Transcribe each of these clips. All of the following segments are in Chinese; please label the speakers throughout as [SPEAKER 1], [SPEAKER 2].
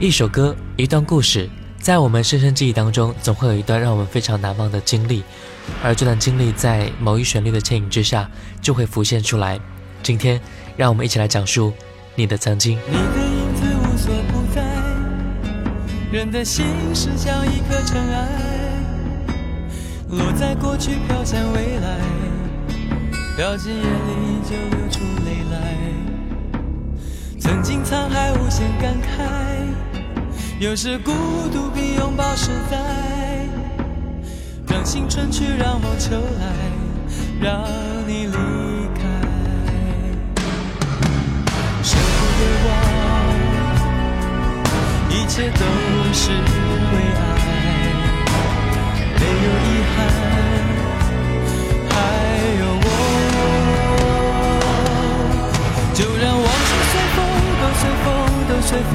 [SPEAKER 1] 一首歌，一段故事，在我们深深记忆当中，总会有一段让我们非常难忘的经历，而这段经历在某一旋律的牵引之下，就会浮现出来。今天，让我们一起来讲述你的曾经。
[SPEAKER 2] 你的影子无所不在，人的心是像一颗尘埃，落在过去，飘向未来，掉进眼里就流出泪来。曾经沧海无限感慨。有时孤独比拥抱实在，让青春去，让梦秋来，让你离开。舍不得忘，一切都是为爱，没有遗憾，还有我。就让往事随风，都随风，都随风，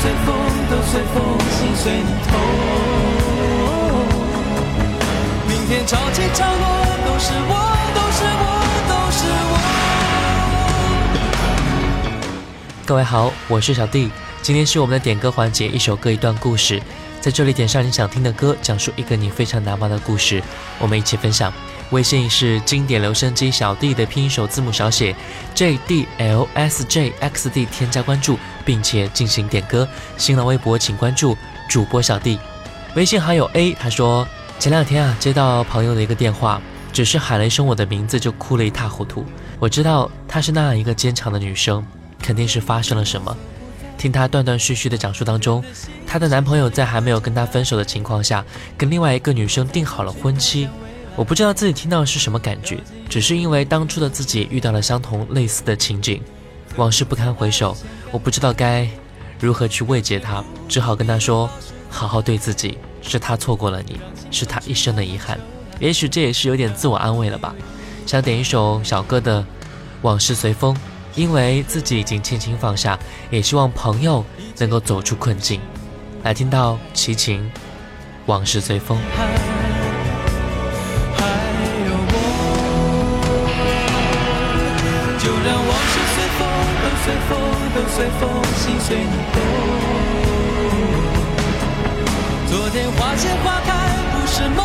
[SPEAKER 2] 随风，都随风，心随你痛。明天潮起潮落，都是我，都是我，都是
[SPEAKER 1] 我。各位好，我是小弟，今天是我们的点歌环节，一首歌一段故事。在这里点上你想听的歌，讲述一个你非常难忘的故事，我们一起分享。微信是经典留声机小弟的拼音首字母小写 J D L S J X D，添加关注并且进行点歌。新浪微博请关注主播小弟。微信好友 A 他说，前两天啊接到朋友的一个电话，只是喊了一声我的名字就哭了一塌糊涂。我知道她是那样一个坚强的女生，肯定是发生了什么。听她断断续续的讲述当中，她的男朋友在还没有跟她分手的情况下，跟另外一个女生定好了婚期。我不知道自己听到的是什么感觉，只是因为当初的自己遇到了相同类似的情景，往事不堪回首。我不知道该如何去慰藉她，只好跟她说：好好对自己，是他错过了你，是他一生的遗憾。也许这也是有点自我安慰了吧。想点一首小哥的《往事随风》。因为自己已经轻轻放下，也希望朋友能够走出困境。来听到齐秦，往事随风。
[SPEAKER 2] 就让往事随风，都随风，都随风，心随你动。昨天花谢花开，不是梦，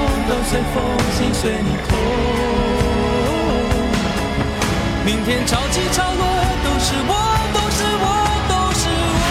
[SPEAKER 2] 随风，心随你痛。明天潮起潮落，都是我，都是我。
[SPEAKER 1] 都是我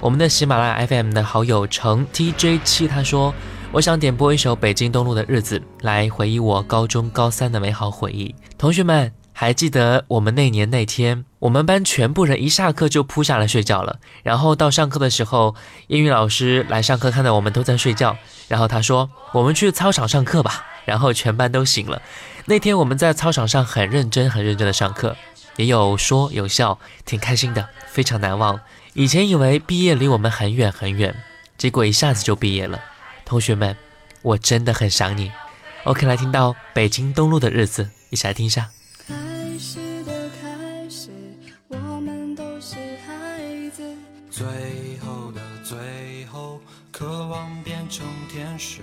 [SPEAKER 1] 我们的喜马拉雅 FM 的好友程 TJ 七他说：“我想点播一首《北京东路的日子》，来回忆我高中高三的美好回忆。同学们还记得我们那年那天，我们班全部人一下课就扑下来睡觉了。然后到上课的时候，英语老师来上课，看到我们都在睡觉，然后他说：‘我们去操场上课吧。’然后全班都醒了。那天我们在操场上很认真、很认真的上课，也有说有笑，挺开心的，非常难忘。”以前以为毕业离我们很远很远，结果一下子就毕业了。同学们，我真的很想你。OK，来听到北京东路的日子，一起来听一下。
[SPEAKER 3] 开始的开始，我们都
[SPEAKER 4] 最后的最后，渴望变成天使。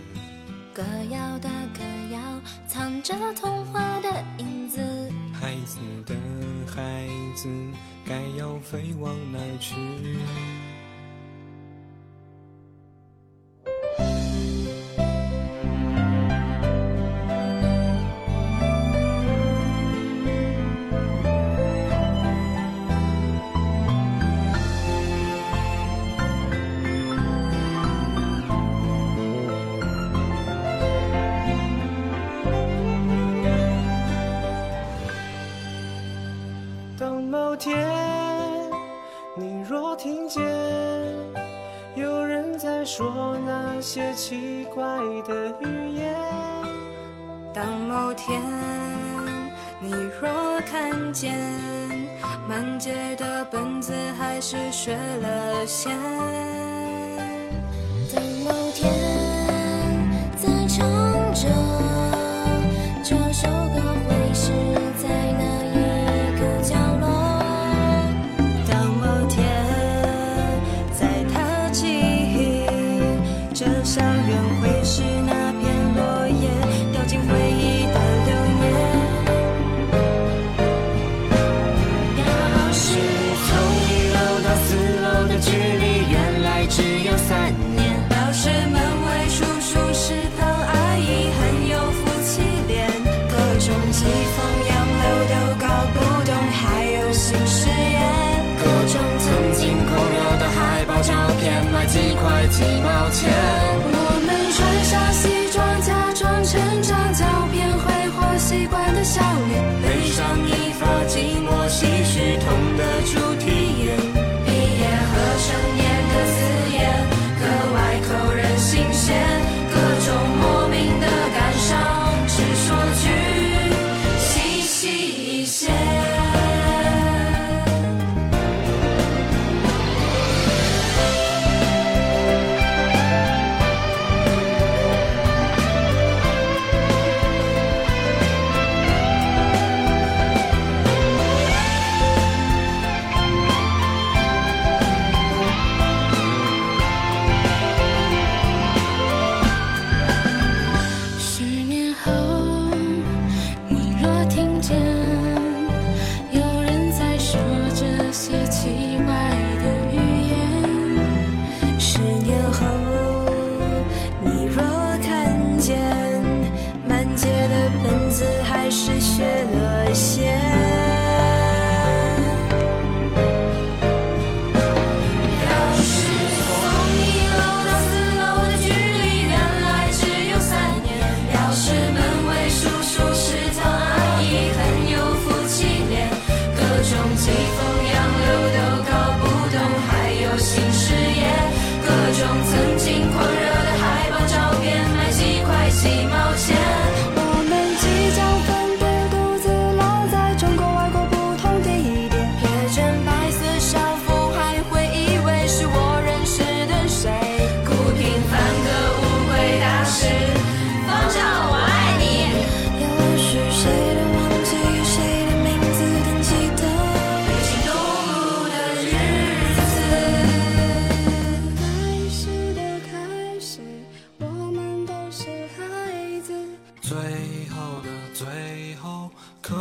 [SPEAKER 5] 歌谣的歌谣，藏着童话的影子。
[SPEAKER 4] 孩子的孩子，该要飞往哪儿去？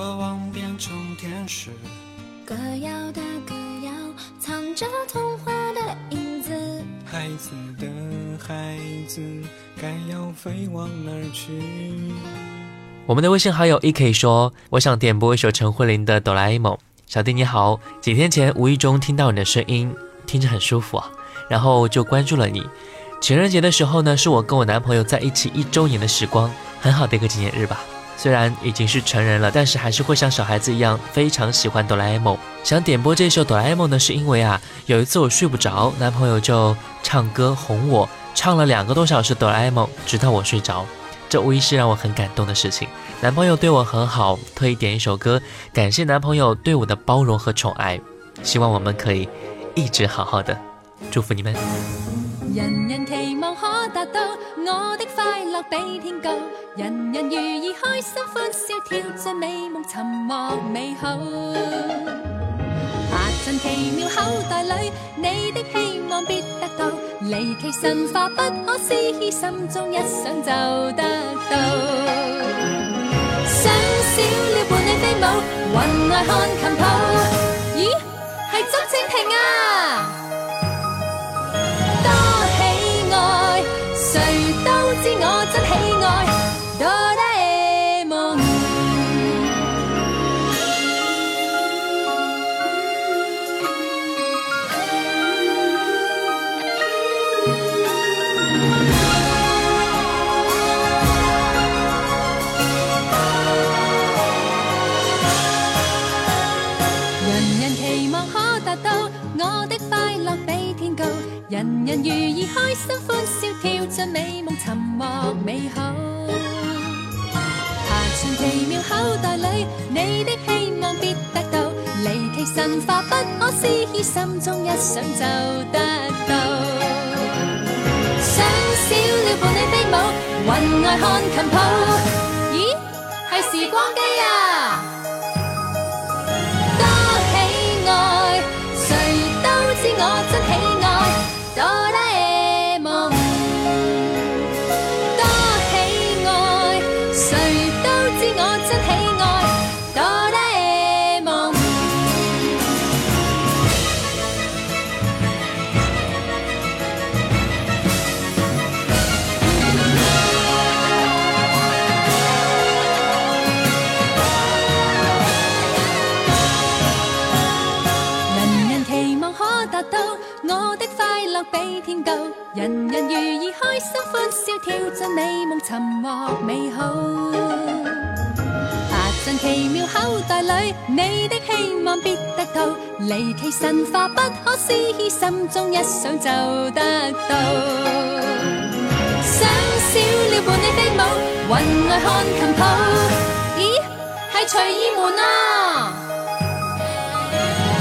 [SPEAKER 4] 渴望变成天使。
[SPEAKER 5] 歌谣的歌谣，藏着童话的影子。
[SPEAKER 4] 孩子的孩子，该要飞往哪儿去？
[SPEAKER 1] 我们的微信好友 E K 说：“我想点播一首陈慧琳的《哆啦 A 梦》。”小弟你好，几天前无意中听到你的声音，听着很舒服啊，然后就关注了你。情人节的时候呢，是我跟我男朋友在一起一周年的时光，很好的一个纪念日吧。虽然已经是成人了，但是还是会像小孩子一样非常喜欢哆啦 A 梦。想点播这首哆啦 A 梦呢，是因为啊，有一次我睡不着，男朋友就唱歌哄我，唱了两个多小时哆啦 A 梦，直到我睡着。这无疑是让我很感动的事情。男朋友对我很好，特意点一首歌，感谢男朋友对我的包容和宠爱。希望我们可以一直好好的，祝福你们。
[SPEAKER 6] 人人期望可達到我的快樂比天高，人人如意開心歡笑，跳進美夢尋獲美好。拍陣奇妙口袋里，你的希望必得到，离奇神化不可思议，心中一想就得到。想小鸟伴你飛舞，云外看琴譜。咦，係竹蜻蜓啊！知我真喜爱多啦 A 夢。人人期望可达到我的快乐比天高，人人如意開心歡笑跳進美夢尋獲美好。爬進奇妙口袋裏，你的希望必得到，離奇神化不可思议，心中一想就得到。想小鳥伴你飛舞，云外看琴譜。咦，係時光機啊！心中一想就得到。想小鸟伴你飞舞，云外看琴谱。咦，系随意门啊！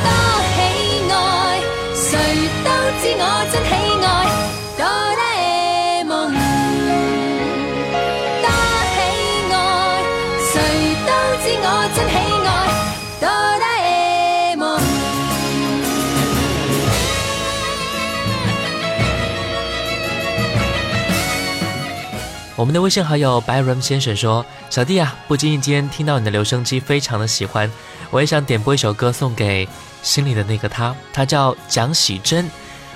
[SPEAKER 6] 多喜爱，谁都知我真喜爱我
[SPEAKER 1] 们的微信好友白润先生说：“小弟啊，不经意间听到你的留声机，非常的喜欢，我也想点播一首歌送给心里的那个他，他叫蒋喜珍。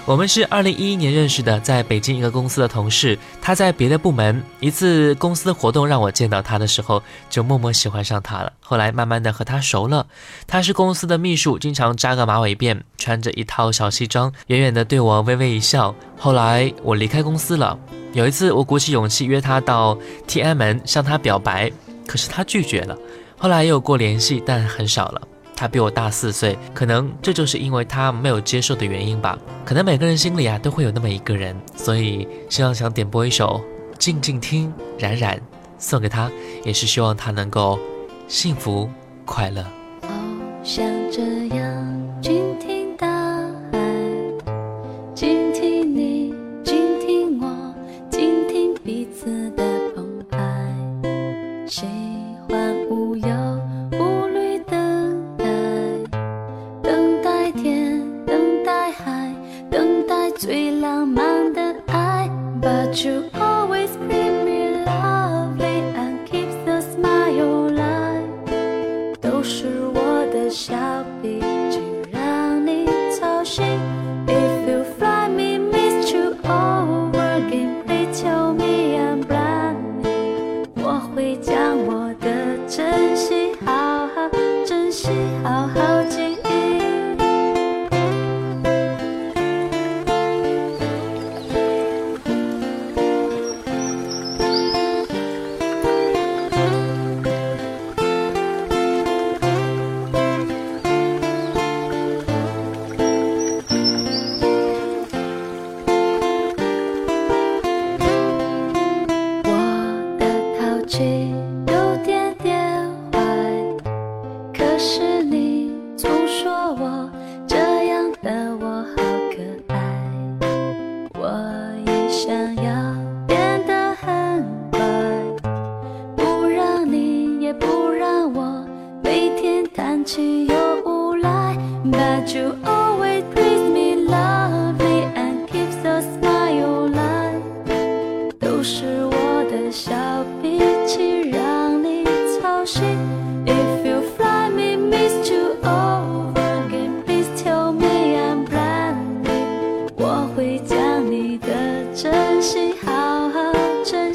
[SPEAKER 1] 我们是二零一一年认识的，在北京一个公司的同事。他在别的部门，一次公司活动让我见到他的时候，就默默喜欢上他了。后来慢慢的和他熟了。他是公司的秘书，经常扎个马尾辫，穿着一套小西装，远远的对我微微一笑。后来我离开公司了。有一次，我鼓起勇气约他到天安门向他表白，可是他拒绝了。后来也有过联系，但很少了。他比我大四岁，可能这就是因为他没有接受的原因吧。可能每个人心里啊都会有那么一个人，所以希望想点播一首《静静听》，冉冉送给他，也是希望他能够幸福快乐。
[SPEAKER 3] 好像这样静听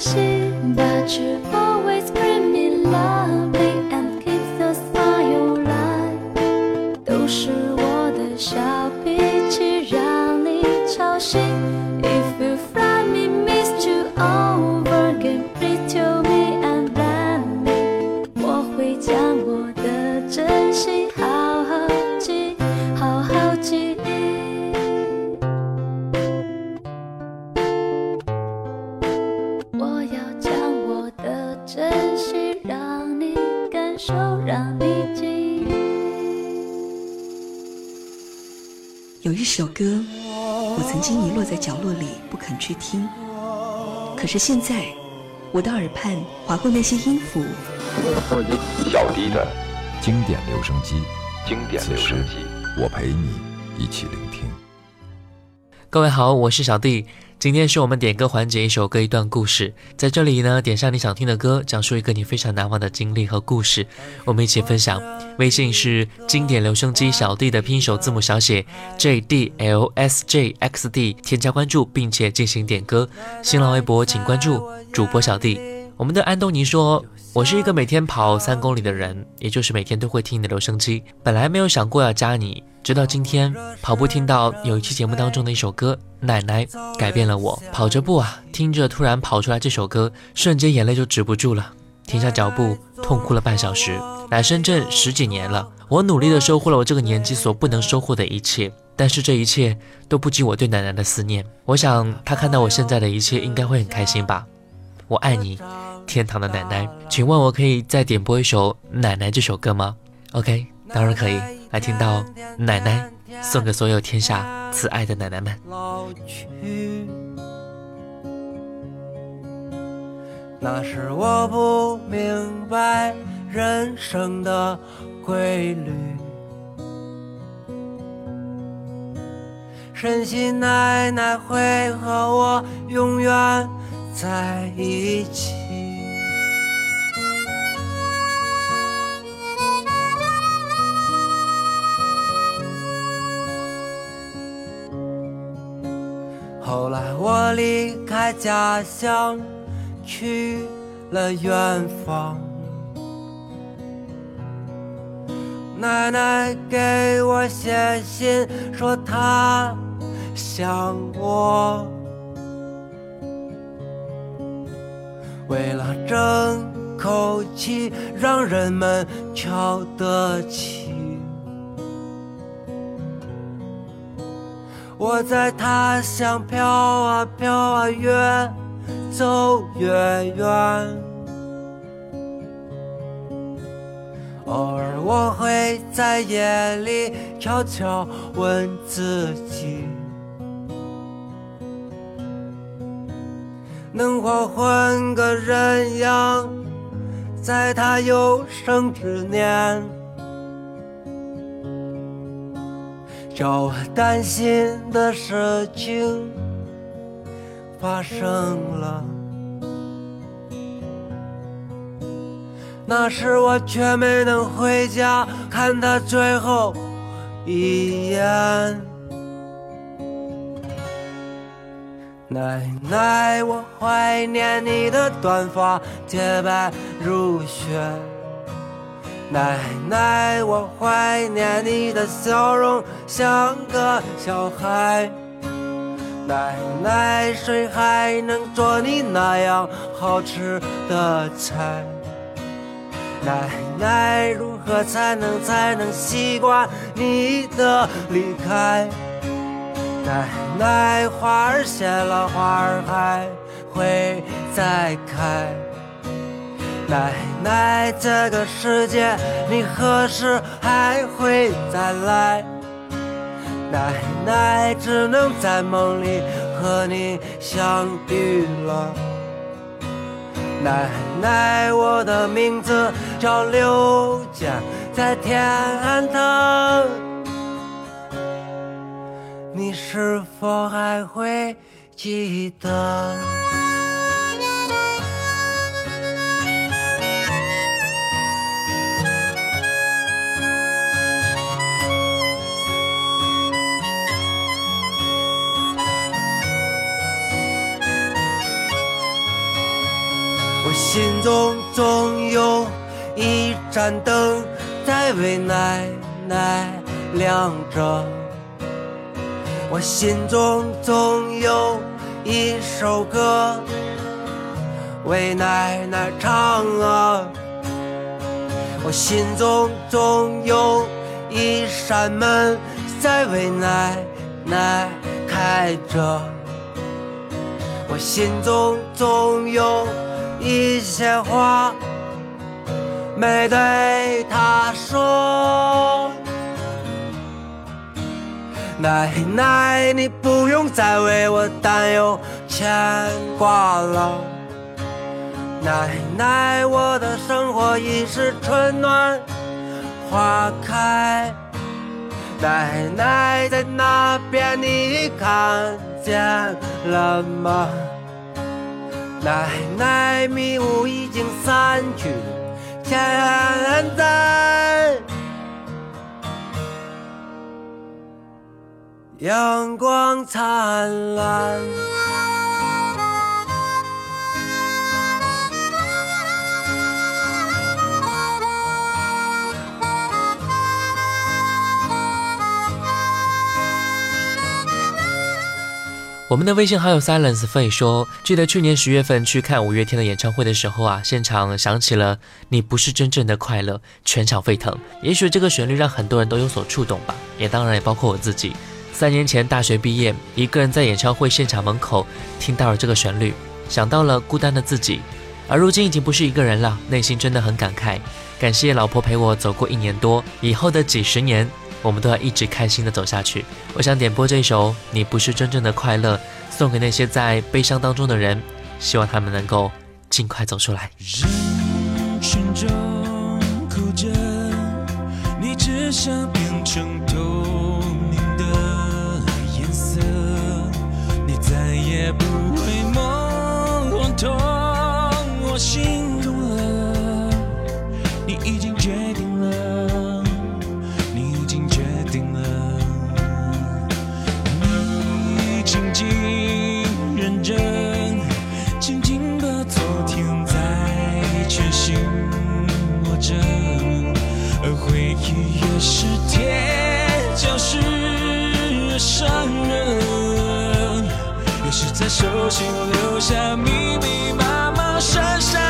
[SPEAKER 3] 心打翅膀是
[SPEAKER 7] 现在，我的耳畔划过那些音符，
[SPEAKER 8] 小弟的
[SPEAKER 9] 经典留声机，
[SPEAKER 8] 经典留声机。
[SPEAKER 9] 我陪你一起聆听。
[SPEAKER 1] 各位好，我是小弟。今天是我们点歌环节，一首歌一段故事。在这里呢，点上你想听的歌，讲述一个你非常难忘的经历和故事，我们一起分享。微信是经典留声机小弟的拼音首字母小写 J D L S J X D，添加关注并且进行点歌。新浪微博请关注主播小弟。我们的安东尼说：“我是一个每天跑三公里的人，也就是每天都会听你的留声机。本来没有想过要加你，直到今天跑步听到有一期节目当中的一首歌《奶奶》，改变了我。跑着步啊，听着突然跑出来这首歌，瞬间眼泪就止不住了，停下脚步，痛哭了半小时。来深圳十几年了，我努力的收获了我这个年纪所不能收获的一切，但是这一切都不及我对奶奶的思念。我想她看到我现在的一切，应该会很开心吧。我爱你。”天堂的奶奶，请问我可以再点播一首《奶奶》这首歌吗？OK，当然可以。来听到《奶奶》，送给所有天下慈爱的奶奶们。
[SPEAKER 10] 老去，那是我不明白人生的规律。深信奶奶会和我永远在一起。后来我离开家乡，去了远方。奶奶给我写信，说她想我。为了争口气，让人们瞧得起。我在他乡飘啊飘啊，越走越远。偶尔我会在夜里悄悄问自己，能否换个人样，在他有生之年。叫我担心的事情发生了，那时我却没能回家看他最后一眼。奶奶，我怀念你的短发洁白如雪。奶奶，我怀念你的笑容，像个小孩。奶奶，谁还能做你那样好吃的菜？奶奶，如何才能才能习惯你的离开？奶奶，花儿谢了，花儿还会再开。奶奶，这个世界你何时还会再来？奶奶，只能在梦里和你相遇了。奶奶，我的名字叫刘健，在天安堂你是否还会记得？心中总有一盏灯在为奶奶亮着，我心中总有一首歌为奶奶唱啊，我心中总有一扇门在为奶奶开着，我心中总有。一些话没对他说，奶奶，你不用再为我担忧牵挂了。奶奶，我的生活已是春暖花开。奶奶在那边，你看见了吗？奶奶，迷雾已经散去，现在阳光灿烂。
[SPEAKER 1] 我们的微信好友 Silence 费说，记得去年十月份去看五月天的演唱会的时候啊，现场响起了“你不是真正的快乐”，全场沸腾。也许这个旋律让很多人都有所触动吧，也当然也包括我自己。三年前大学毕业，一个人在演唱会现场门口听到了这个旋律，想到了孤单的自己，而如今已经不是一个人了，内心真的很感慨。感谢老婆陪我走过一年多，以后的几十年。我们都要一直开心的走下去。我想点播这首《你不是真正的快乐》，送给那些在悲伤当中的人，希望他们能够尽快走出来。
[SPEAKER 2] 人群中哭着，你只想变成透伤人，也是在手心留下密密麻麻、深深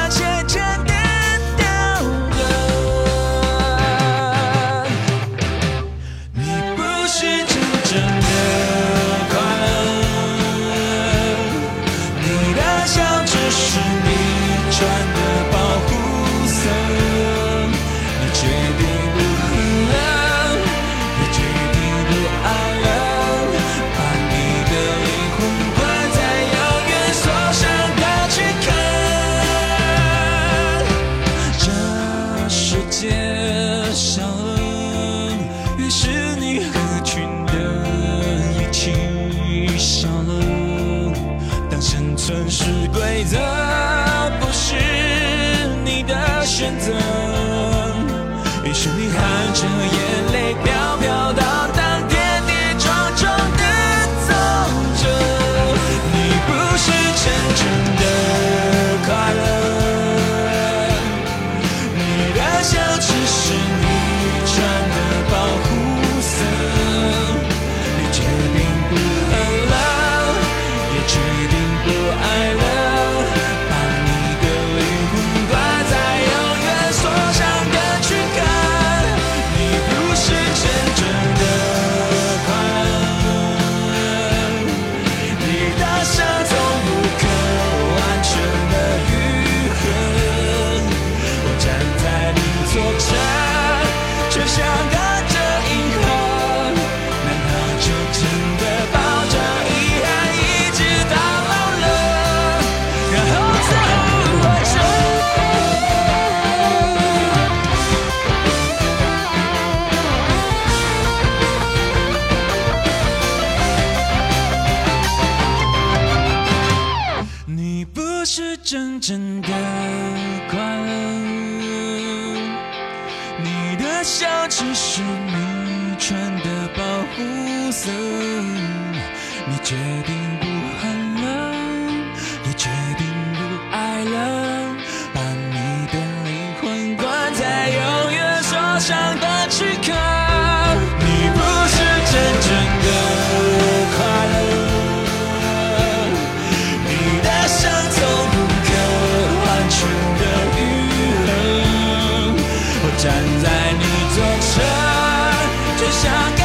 [SPEAKER 11] shock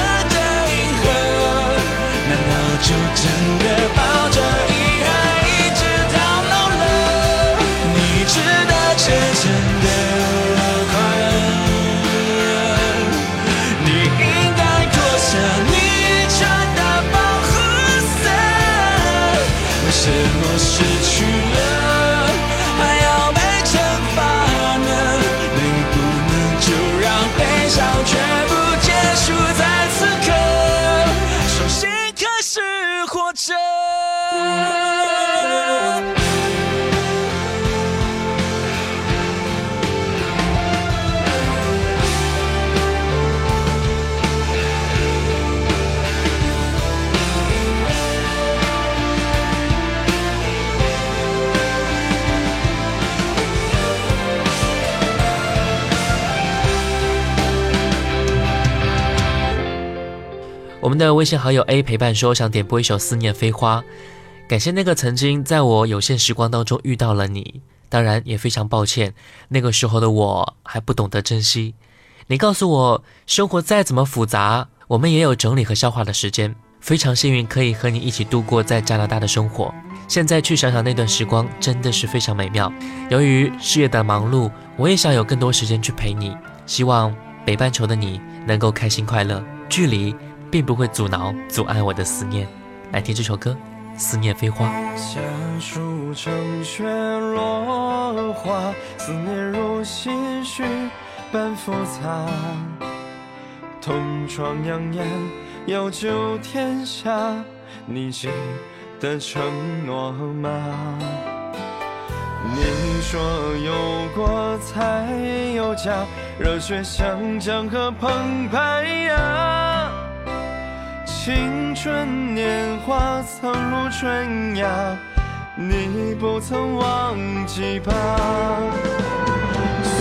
[SPEAKER 11] 我
[SPEAKER 1] 们的微信好友 A 陪伴说想点播一首《思念飞花》，感谢那个曾经在我有限时光当中遇到了你，当然也非常抱歉那个时候的我还不懂得珍惜。你告诉我，生活再怎么复杂，我们也有整理和消化的时间。非常幸运可以和你一起度过在加拿大的生活。现在去想想那段时光，真的是非常美妙。由于事业的忙碌，我也想有更多时间去陪你。希望北半球的你能够开心快乐，距离并不会阻挠、阻碍我的思念。来听这首歌《思念飞花》。
[SPEAKER 11] 夏树成雪落花，思念如细絮般复杂。同窗养眼，有救天下，你记得承诺吗？你说有过才有家，热血像江河澎湃呀。青春年华苍老春芽，你不曾忘记吧？岁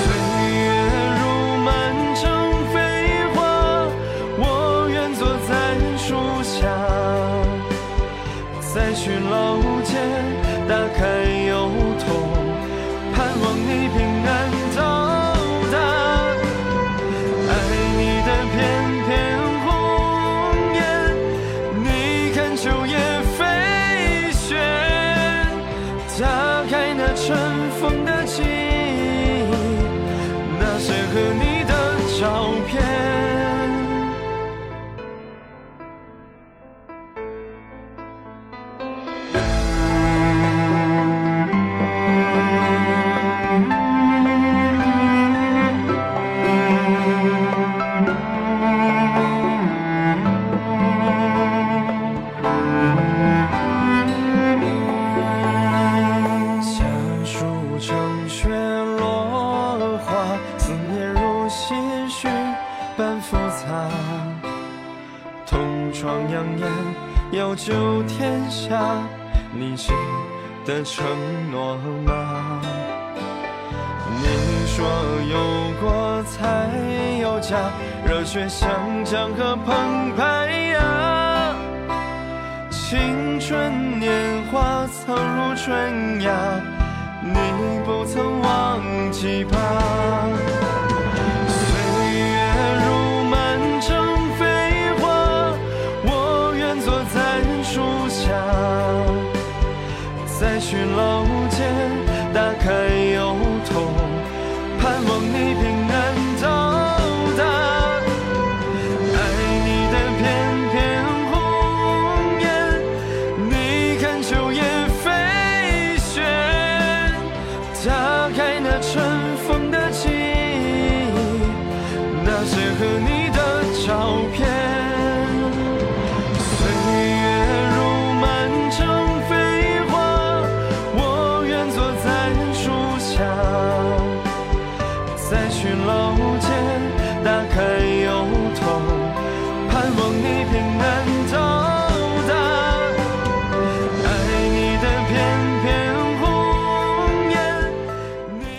[SPEAKER 11] 月如满城飞花，我愿坐在树下，再去老有过才有家，热血像江河澎湃呀。青春年华曾如春芽，你不曾忘记吧？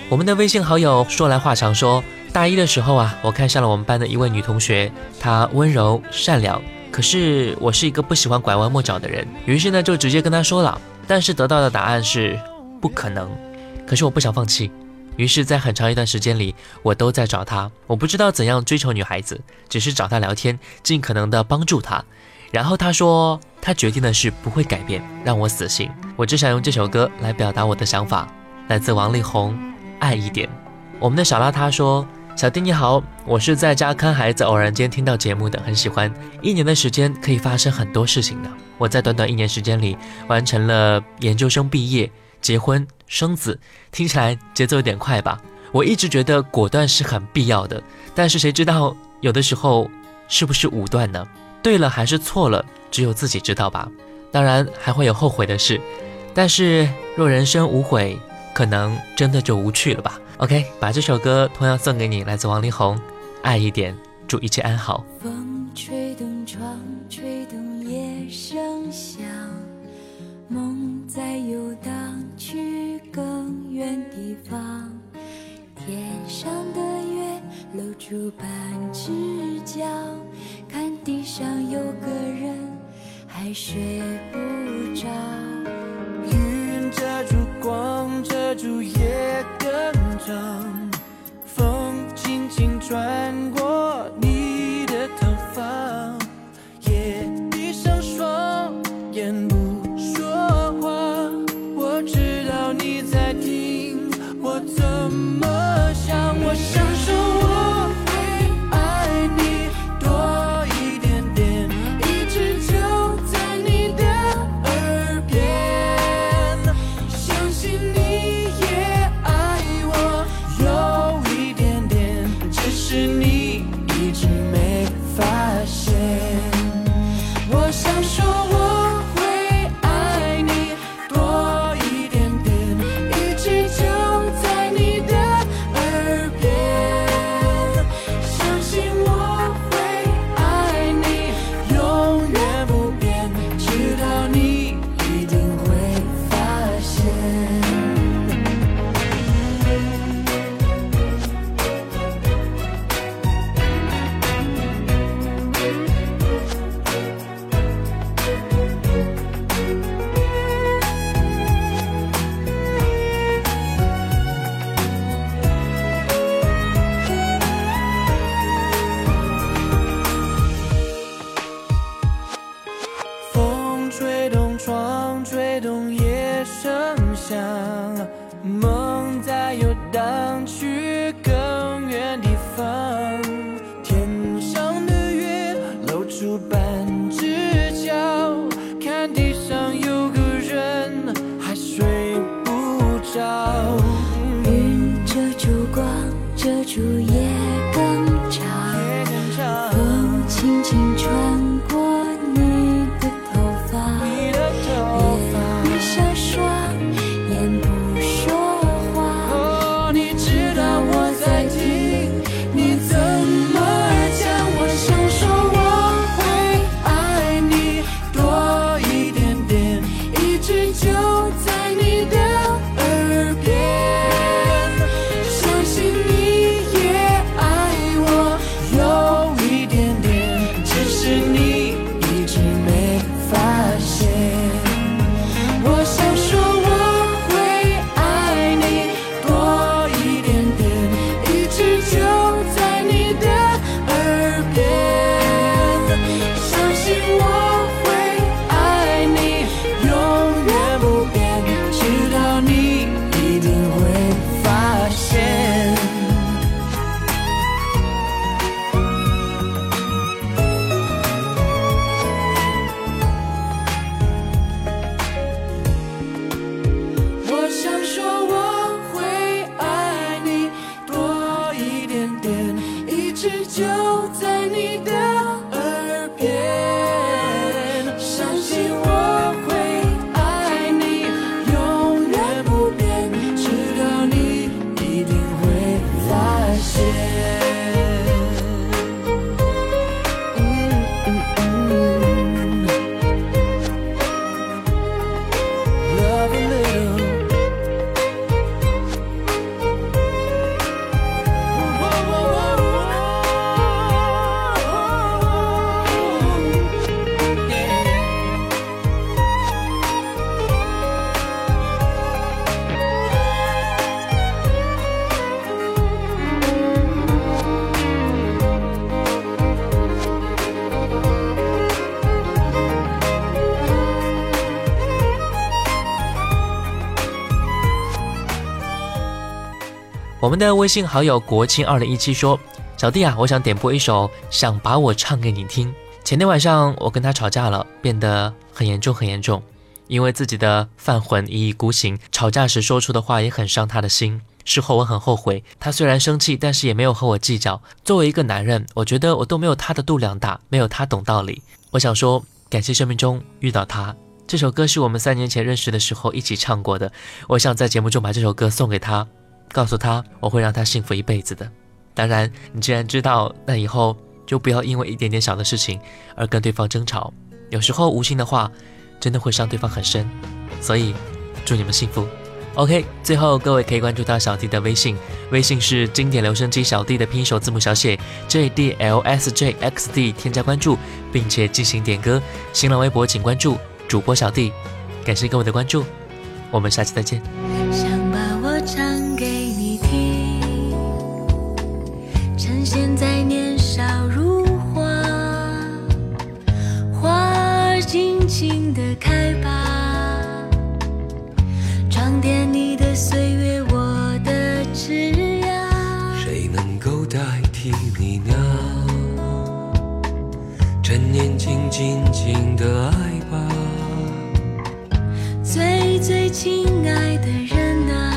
[SPEAKER 11] 我
[SPEAKER 1] 们的微信好友说来话长说，大一的时候啊，我看上了我们班的一位女同学，她温柔善良，可是我是一个不喜欢拐弯抹角的人，于是呢就直接跟她说了，但是得到的答案是不可能。可是我不想放弃，于是，在很长一段时间里，我都在找她。我不知道怎样追求女孩子，只是找她聊天，尽可能的帮助她。然后她说，她决定的事不会改变，让我死心。我只想用这首歌来表达我的想法，来自王力宏。爱一点，我们的小邋遢说：“小弟你好，我是在家看孩子，偶然间听到节目的，很喜欢。一年的时间可以发生很多事情的。我在短短一年时间里完成了研究生毕业、结婚、生子，听起来节奏有点快吧？我一直觉得果断是很必要的，但是谁知道有的时候是不是武断呢？对了还是错了，只有自己知道吧。当然还会有后悔的事，但是若人生无悔。”可能真的就无趣了吧。OK，把这首歌同样送给你，来自王力宏，《爱一点》，祝一切安好。
[SPEAKER 3] 风吹动窗，吹动夜声响，梦在游荡去更远地方。天上的月露出半只脚，看地上有个人还睡不着。
[SPEAKER 2] 遮住光，遮住夜更长，风轻轻穿过你风，吹动夜声响，梦在游我
[SPEAKER 1] 们的微信好友国庆二零一七说：“小弟啊，我想点播一首《想把我唱给你听》。前天晚上我跟他吵架了，变得很严重很严重，因为自己的犯浑一意孤行，吵架时说出的话也很伤他的心。事后我很后悔，他虽然生气，但是也没有和我计较。作为一个男人，我觉得我都没有他的度量大，没有他懂道理。我想说，感谢生命中遇到他。这首歌是我们三年前认识的时候一起唱过的，我想在节目中把这首歌送给他，告诉他我会让他幸福一辈子的。当然，你既然知道，那以后就不要因为一点点小的事情而跟对方争吵。有时候无心的话，真的会伤对方很深。所以，祝你们幸福。OK，最后各位可以关注到小弟的微信，微信是经典留声机小弟的拼音首字母小写 J D L S J X D，添加关注，并且进行点歌。新浪微博请关注主播小弟，感谢各位的关注，我们下期再见。
[SPEAKER 3] 开吧，装点你的岁月，我的枝桠。
[SPEAKER 12] 谁能够代替你呢？趁年轻，尽情的爱吧。
[SPEAKER 3] 最最亲爱的人啊，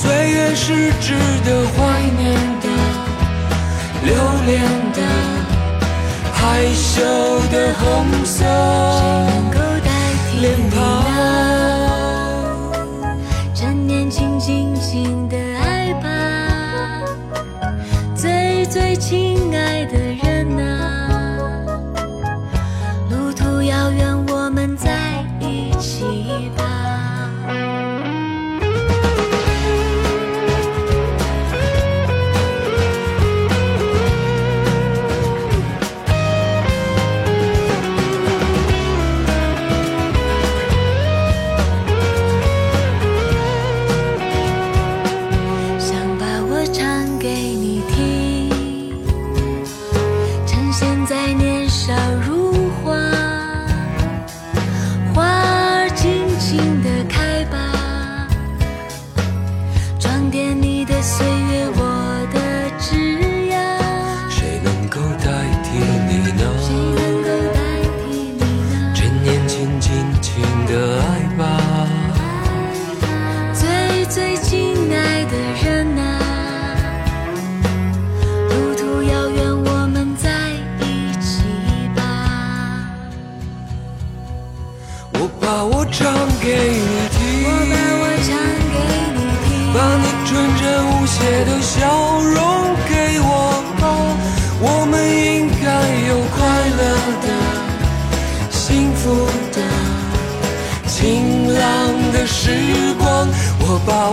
[SPEAKER 12] 岁月是值得怀念的、留恋的、害羞的红色
[SPEAKER 3] 能够代替
[SPEAKER 12] 脸
[SPEAKER 3] 你
[SPEAKER 12] 庞。
[SPEAKER 3] 呢？趁年轻，尽情的爱吧，最最亲爱的人啊，路途遥远，我们在一起吧。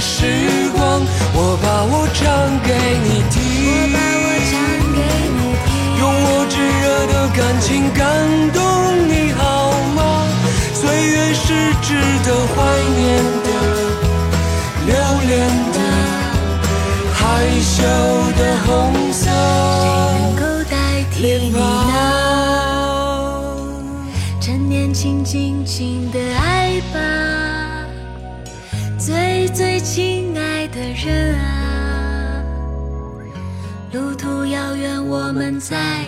[SPEAKER 12] 的时光。我把我唱给你听。用我炙热的感情感动你好吗？岁月是值得怀念的、留恋的、害羞的红色脸？庞。
[SPEAKER 3] 趁年轻，尽情的爱亲爱的人啊，路途遥远，我们在。